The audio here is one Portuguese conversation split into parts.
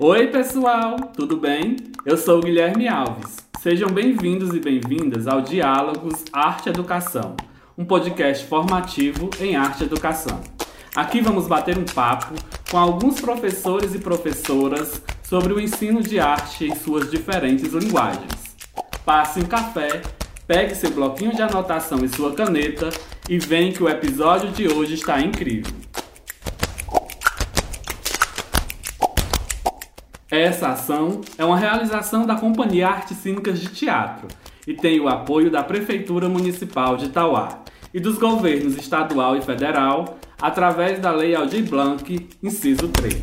Oi, pessoal, tudo bem? Eu sou o Guilherme Alves. Sejam bem-vindos e bem-vindas ao Diálogos Arte Educação, um podcast formativo em arte educação. Aqui vamos bater um papo com alguns professores e professoras sobre o ensino de arte em suas diferentes linguagens. Passe um café, pegue seu bloquinho de anotação e sua caneta e vem que o episódio de hoje está incrível. Essa ação é uma realização da Companhia Artes Cínicas de Teatro e tem o apoio da Prefeitura Municipal de Itauá e dos governos estadual e federal através da Lei Aldir Blanc, inciso 3.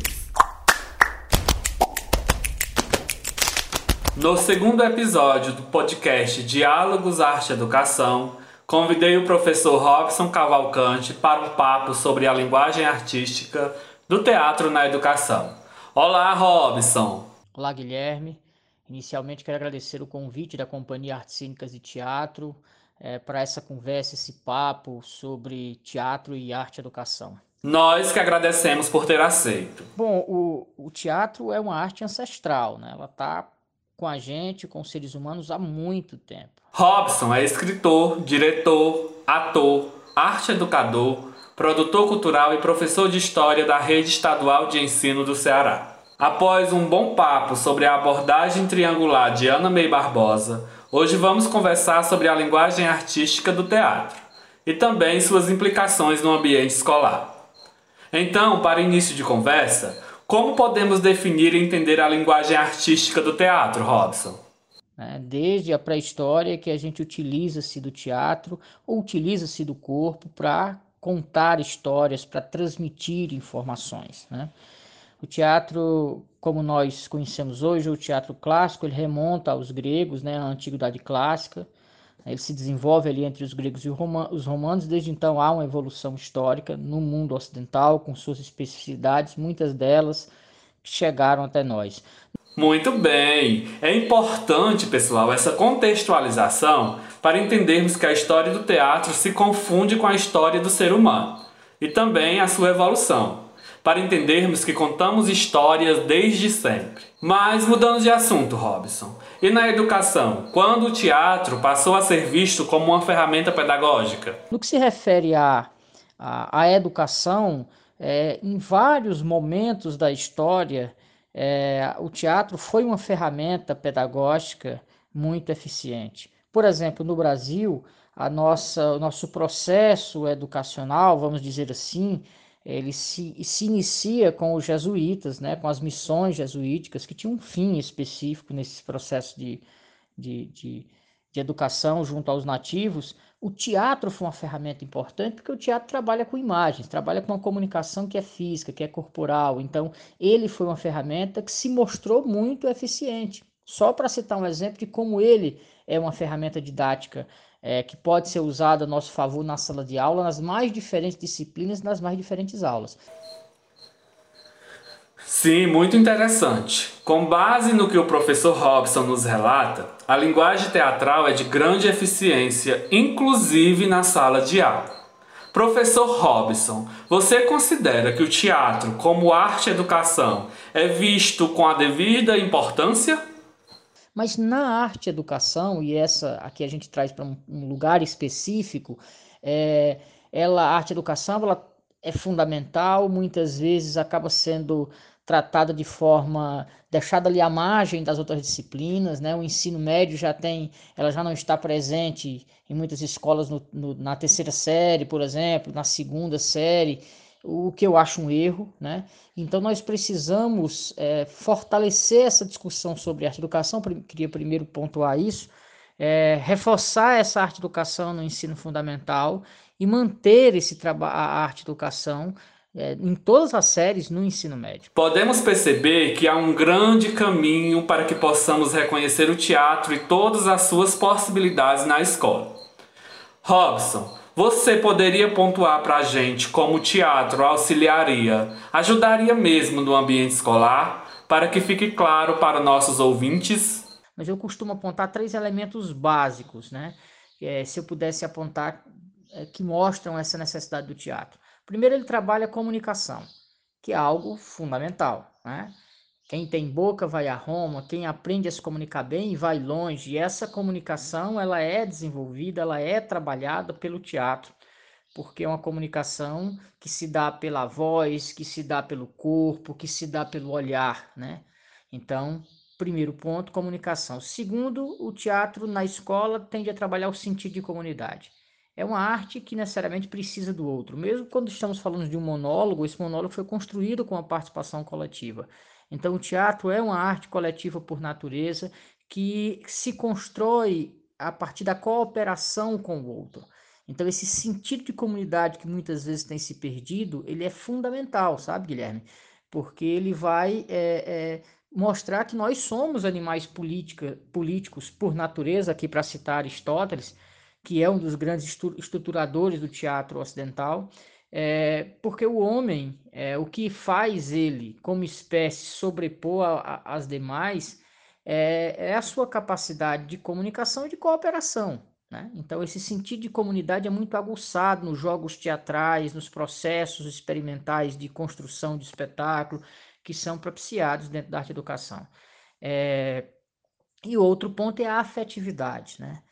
No segundo episódio do podcast Diálogos Arte Educação, convidei o professor Robson Cavalcante para um papo sobre a linguagem artística do teatro na educação. Olá, Robson. Olá, Guilherme. Inicialmente quero agradecer o convite da Companhia Artes Cênicas e Teatro é, para essa conversa, esse papo sobre teatro e arte e educação. Nós que agradecemos por ter aceito. Bom, o, o teatro é uma arte ancestral, né? Ela está com a gente, com os seres humanos, há muito tempo. Robson é escritor, diretor, ator, arte educador, produtor cultural e professor de História da Rede Estadual de Ensino do Ceará. Após um bom papo sobre a abordagem triangular de Ana May Barbosa, hoje vamos conversar sobre a linguagem artística do teatro e também suas implicações no ambiente escolar. Então, para início de conversa, como podemos definir e entender a linguagem artística do teatro, Robson? É, desde a pré-história que a gente utiliza-se do teatro ou utiliza-se do corpo para contar histórias, para transmitir informações. Né? O teatro, como nós conhecemos hoje, o teatro clássico, ele remonta aos gregos, né, à antiguidade clássica. Ele se desenvolve ali entre os gregos e os romanos. Desde então há uma evolução histórica no mundo ocidental, com suas especificidades, muitas delas chegaram até nós. Muito bem! É importante, pessoal, essa contextualização para entendermos que a história do teatro se confunde com a história do ser humano e também a sua evolução, para entendermos que contamos histórias desde sempre. Mas mudando de assunto, Robson, e na educação, quando o teatro passou a ser visto como uma ferramenta pedagógica? No que se refere à, à, à educação, é, em vários momentos da história, é, o teatro foi uma ferramenta pedagógica muito eficiente. Por exemplo, no Brasil, a nossa, o nosso processo educacional, vamos dizer assim, ele se, se inicia com os jesuítas, né, com as missões jesuíticas, que tinham um fim específico nesse processo de, de, de, de educação junto aos nativos. O teatro foi uma ferramenta importante porque o teatro trabalha com imagens, trabalha com uma comunicação que é física, que é corporal. Então, ele foi uma ferramenta que se mostrou muito eficiente. Só para citar um exemplo de como ele é uma ferramenta didática é, que pode ser usada a nosso favor na sala de aula, nas mais diferentes disciplinas, nas mais diferentes aulas. Sim, muito interessante. Com base no que o professor Robson nos relata, a linguagem teatral é de grande eficiência, inclusive na sala de aula. Professor Robson, você considera que o teatro, como arte e educação, é visto com a devida importância? Mas na arte e essa aqui a gente traz para um, lugar específico, é, ela, a arte e educação ela é fundamental, muitas vezes acaba sendo tratada de forma deixada ali à margem das outras disciplinas, né? O ensino médio já tem, ela já não está presente em muitas escolas no, no, na terceira série, por exemplo, na segunda série, o que eu acho um erro, né? Então nós precisamos é, fortalecer essa discussão sobre arte educação. Queria primeiro pontuar isso, é, reforçar essa arte educação no ensino fundamental e manter esse trabalho, a arte educação é, em todas as séries no ensino médio. Podemos perceber que há um grande caminho para que possamos reconhecer o teatro e todas as suas possibilidades na escola. Robson, você poderia pontuar para a gente como o teatro auxiliaria, ajudaria mesmo no ambiente escolar, para que fique claro para nossos ouvintes? Mas eu costumo apontar três elementos básicos, né? É, se eu pudesse apontar, é, que mostram essa necessidade do teatro. Primeiro, ele trabalha a comunicação, que é algo fundamental, né? Quem tem boca vai a Roma, quem aprende a se comunicar bem vai longe. E essa comunicação ela é desenvolvida, ela é trabalhada pelo teatro, porque é uma comunicação que se dá pela voz, que se dá pelo corpo, que se dá pelo olhar, né? Então, primeiro ponto, comunicação. Segundo, o teatro na escola tende a trabalhar o sentido de comunidade é uma arte que necessariamente precisa do outro. Mesmo quando estamos falando de um monólogo, esse monólogo foi construído com a participação coletiva. Então, o teatro é uma arte coletiva por natureza que se constrói a partir da cooperação com o outro. Então, esse sentido de comunidade que muitas vezes tem se perdido, ele é fundamental, sabe, Guilherme? Porque ele vai é, é, mostrar que nós somos animais política, políticos por natureza, aqui para citar Aristóteles, que é um dos grandes estruturadores do teatro ocidental, é, porque o homem, é, o que faz ele como espécie sobrepor às demais, é, é, a sua capacidade de comunicação e de cooperação. Né? Então, esse sentido de comunidade é muito aguçado nos jogos teatrais, nos processos experimentais de construção de espetáculo que são propiciados dentro da arte educação. É, e outro ponto é a afetividade, né?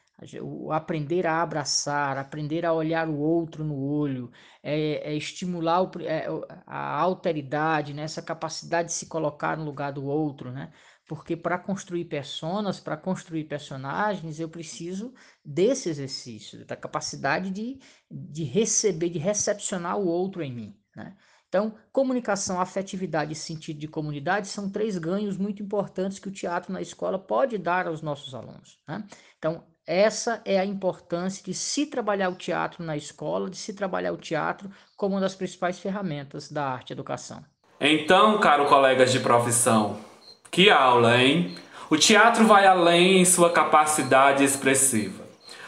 O aprender a abraçar, aprender a olhar o outro no olho, é, é estimular o, é, a alteridade, né? essa capacidade de se colocar no lugar do outro, né? Porque para construir personas, para construir personagens, eu preciso desse exercício, da capacidade de, de receber, de recepcionar o outro em mim, né? Então, comunicação, afetividade e sentido de comunidade são três ganhos muito importantes que o teatro na escola pode dar aos nossos alunos. Né? Então, essa é a importância de se trabalhar o teatro na escola, de se trabalhar o teatro como uma das principais ferramentas da arte educação. Então, caro colegas de profissão, que aula, hein? O teatro vai além em sua capacidade expressiva.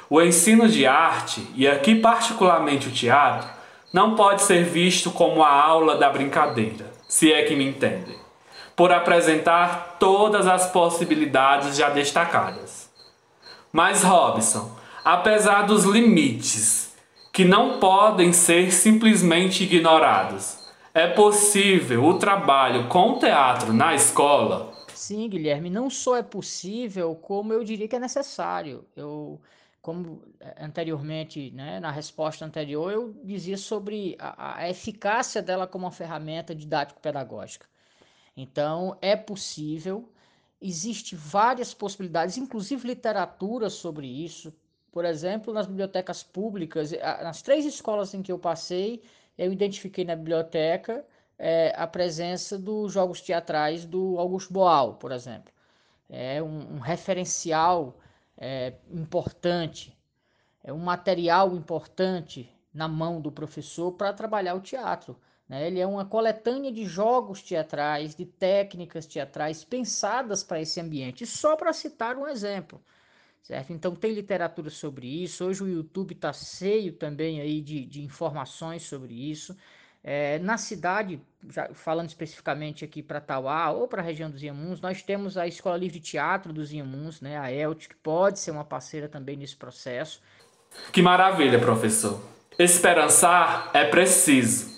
O ensino de arte, e aqui particularmente o teatro, não pode ser visto como a aula da brincadeira, se é que me entendem, por apresentar todas as possibilidades já destacadas. Mas Robson, apesar dos limites que não podem ser simplesmente ignorados, é possível o trabalho com teatro na escola? Sim, Guilherme, não só é possível, como eu diria que é necessário. Eu, como eh, anteriormente, né, na resposta anterior, eu dizia sobre a, a eficácia dela como uma ferramenta didático-pedagógica. Então, é possível, Existem várias possibilidades, inclusive literatura sobre isso. Por exemplo, nas bibliotecas públicas, nas três escolas em que eu passei, eu identifiquei na biblioteca é, a presença dos jogos teatrais do Augusto Boal, por exemplo. É um, um referencial é, importante, é um material importante na mão do professor para trabalhar o teatro. Né? Ele é uma coletânea de jogos teatrais, de técnicas teatrais pensadas para esse ambiente, só para citar um exemplo. Certo? Então tem literatura sobre isso. Hoje o YouTube está cheio também aí de, de informações sobre isso. É, na cidade, já falando especificamente aqui para Tauá ou para a região dos Iamuns, nós temos a Escola Livre de Teatro dos Iamuns, né, a ELT, que pode ser uma parceira também nesse processo. Que maravilha, professor. Esperançar é preciso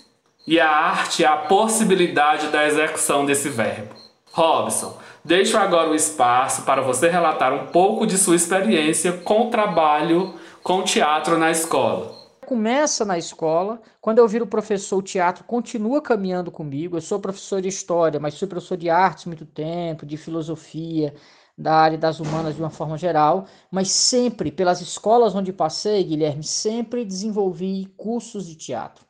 e a arte é a possibilidade da execução desse verbo. Robson, deixo agora o espaço para você relatar um pouco de sua experiência com o trabalho com teatro na escola. Começa na escola, quando eu viro professor, o teatro continua caminhando comigo. Eu sou professor de história, mas sou professor de artes muito tempo, de filosofia, da área das humanas de uma forma geral, mas sempre, pelas escolas onde passei, Guilherme, sempre desenvolvi cursos de teatro.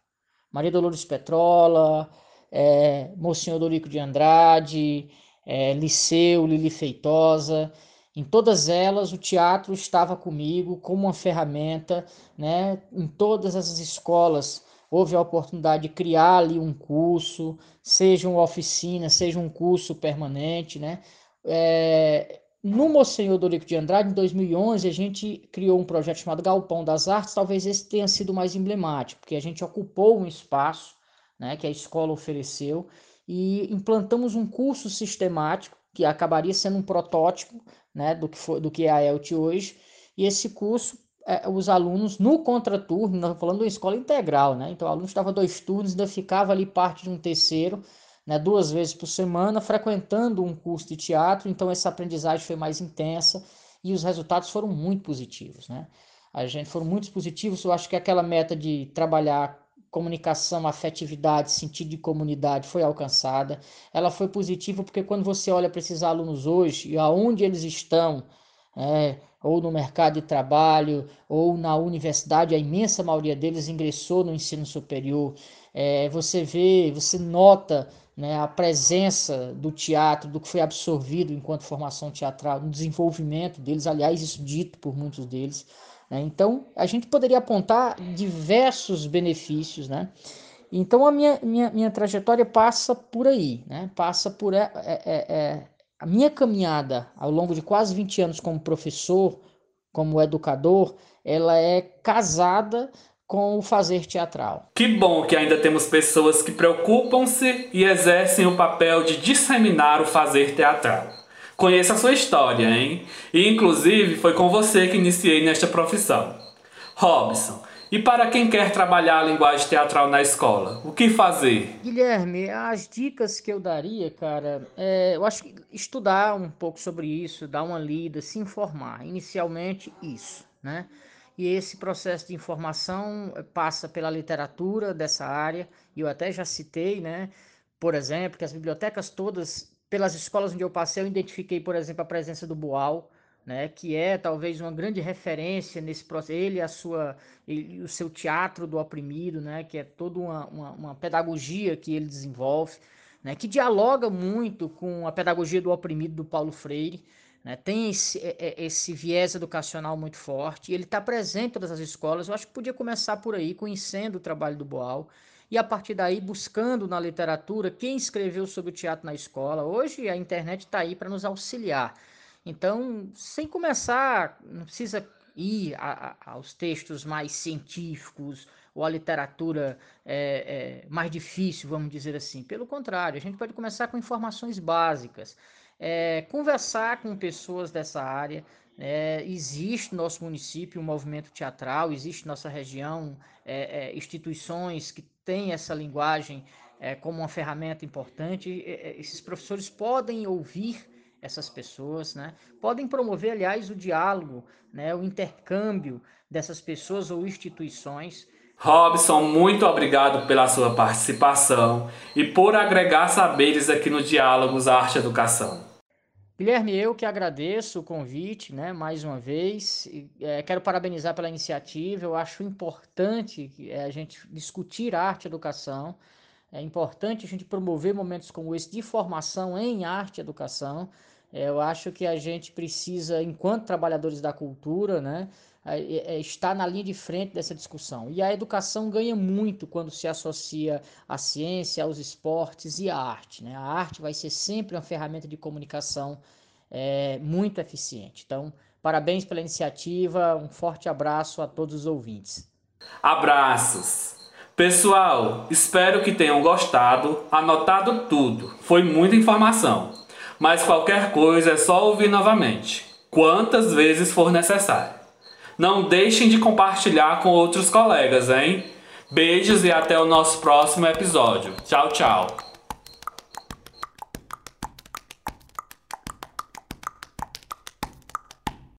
Maria Dolores Petrola, é, Monsenhor Dorico de Andrade, é, Liceu, Lili Feitosa. Em todas elas, o teatro estava comigo como uma ferramenta, né? Em todas as escolas houve a oportunidade de criar ali um curso, seja uma oficina, seja um curso permanente, né? É, no Monsenhor Dorico de Andrade, em 2011, a gente criou um projeto chamado Galpão das Artes. Talvez esse tenha sido mais emblemático, porque a gente ocupou um espaço né, que a escola ofereceu e implantamos um curso sistemático que acabaria sendo um protótipo né, do, que foi, do que é a ELT hoje. E esse curso, é, os alunos, no contraturno, falando de uma escola integral, né? então o aluno estava dois turnos, ainda ficava ali parte de um terceiro, né, duas vezes por semana, frequentando um curso de teatro, então essa aprendizagem foi mais intensa e os resultados foram muito positivos. Né? A gente foram muito positivos, eu acho que aquela meta de trabalhar comunicação, afetividade, sentido de comunidade foi alcançada. Ela foi positiva porque quando você olha para esses alunos hoje e aonde eles estão, é, ou no mercado de trabalho, ou na universidade, a imensa maioria deles ingressou no ensino superior. É, você vê, você nota né, a presença do teatro, do que foi absorvido enquanto formação teatral, no desenvolvimento deles, aliás, isso dito por muitos deles. Né? Então, a gente poderia apontar diversos benefícios, né? Então, a minha, minha, minha trajetória passa por aí, né? Passa por é, é, é, é a minha caminhada ao longo de quase 20 anos como professor, como educador, ela é casada com o fazer teatral. Que bom que ainda temos pessoas que preocupam-se e exercem o papel de disseminar o fazer teatral. Conheça a sua história, hein? E inclusive foi com você que iniciei nesta profissão. Robson, e para quem quer trabalhar a linguagem teatral na escola, o que fazer? Guilherme, as dicas que eu daria, cara, é, eu acho que estudar um pouco sobre isso, dar uma lida, se informar. Inicialmente, isso, né? E esse processo de informação passa pela literatura dessa área, e eu até já citei, né? Por exemplo, que as bibliotecas todas pelas escolas onde eu passei, eu identifiquei, por exemplo, a presença do Boal, né, que é talvez uma grande referência nesse processo, ele a sua, ele, o seu teatro do oprimido, né, que é toda uma, uma, uma, pedagogia que ele desenvolve, né, que dialoga muito com a pedagogia do oprimido do Paulo Freire, né, tem esse, é, é, esse viés educacional muito forte, ele está presente em todas as escolas, eu acho que podia começar por aí, conhecendo o trabalho do Boal, e a partir daí buscando na literatura quem escreveu sobre o teatro na escola. Hoje a internet está aí para nos auxiliar. Então, sem começar, não precisa ir a, a, aos textos mais científicos ou a literatura é, é, mais difícil, vamos dizer assim. Pelo contrário, a gente pode começar com informações básicas, é, conversar com pessoas dessa área. É, existe no nosso município um movimento teatral, existe nossa região é, é, instituições que têm essa linguagem é, como uma ferramenta importante. esses professores podem ouvir essas pessoas, né? Podem promover, aliás, o diálogo, né? O intercâmbio dessas pessoas ou instituições. Robson, muito obrigado pela sua participação e por agregar saberes aqui no Diálogos Arte Educação. Guilherme, eu que agradeço o convite, né, mais uma vez. É, quero parabenizar pela iniciativa. Eu acho importante é, a gente discutir arte e educação. É importante a gente promover momentos como esse de formação em arte e educação. É, eu acho que a gente precisa, enquanto trabalhadores da cultura, né, é, é, estar na linha de frente dessa discussão. E a educação ganha muito quando se associa à ciência, aos esportes e à arte. Né? A arte vai ser sempre uma ferramenta de comunicação é, muito eficiente. Então, parabéns pela iniciativa, um forte abraço a todos os ouvintes. Abraços! Pessoal, espero que tenham gostado, anotado tudo. Foi muita informação mas qualquer coisa é só ouvir novamente, quantas vezes for necessário. Não deixem de compartilhar com outros colegas, hein? Beijos e até o nosso próximo episódio. Tchau, tchau.